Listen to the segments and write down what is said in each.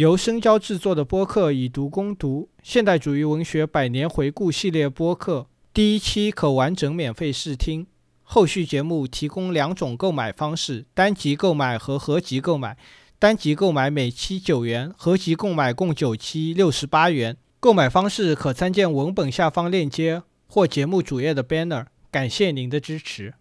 由深交制作的播客《以读攻读：现代主义文学百年回顾》系列播客，第一期可完整免费试听。后续节目提供两种购买方式：单集购买和合集购买。单集购买每期九元，合集购买共九期，六十八元。购买方式可参见文本下方链接或节目主页的 banner。感谢您的支持。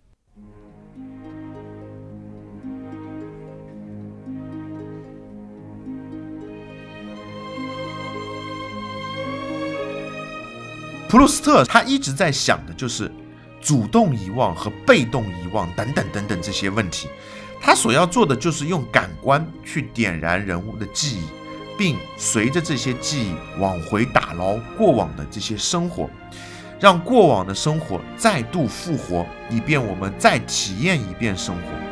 普鲁斯特他一直在想的就是主动遗忘和被动遗忘等等等等这些问题。他所要做的就是用感官去点燃人物的记忆，并随着这些记忆往回打捞过往的这些生活，让过往的生活再度复活，以便我们再体验一遍生活。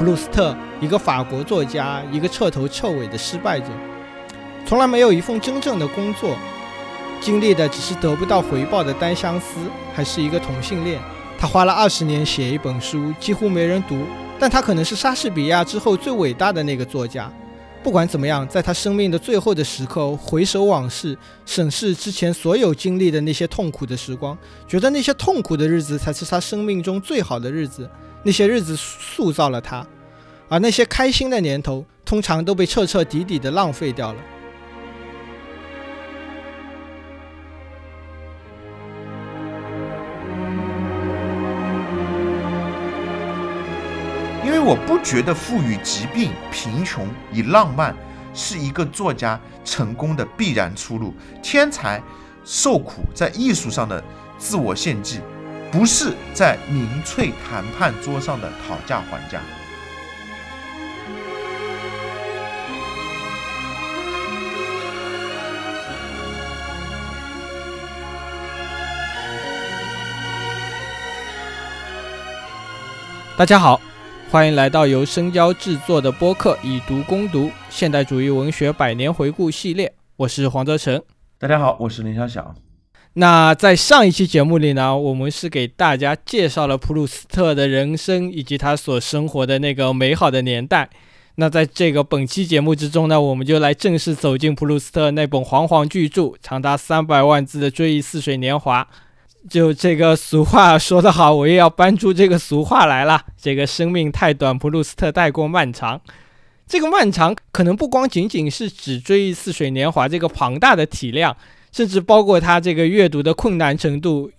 普鲁斯特，一个法国作家，一个彻头彻尾的失败者，从来没有一份真正的工作，经历的只是得不到回报的单相思，还是一个同性恋。他花了二十年写一本书，几乎没人读，但他可能是莎士比亚之后最伟大的那个作家。不管怎么样，在他生命的最后的时刻，回首往事，审视之前所有经历的那些痛苦的时光，觉得那些痛苦的日子才是他生命中最好的日子。那些日子塑造了他，而那些开心的年头通常都被彻彻底底的浪费掉了。因为我不觉得赋予疾病、贫穷以浪漫是一个作家成功的必然出路。天才受苦在艺术上的自我献祭。不是在民粹谈判桌上的讨价还价。大家好，欢迎来到由深交制作的播客《以读攻读：现代主义文学百年回顾》系列。我是黄泽成。大家好，我是林小小。那在上一期节目里呢，我们是给大家介绍了普鲁斯特的人生以及他所生活的那个美好的年代。那在这个本期节目之中呢，我们就来正式走进普鲁斯特那本煌煌巨著，长达三百万字的《追忆似水年华》。就这个俗话说得好，我也要搬出这个俗话来了：这个生命太短，普鲁斯特太过漫长。这个漫长可能不光仅仅是指《追忆似水年华》这个庞大的体量。甚至包括他这个阅读的困难程度，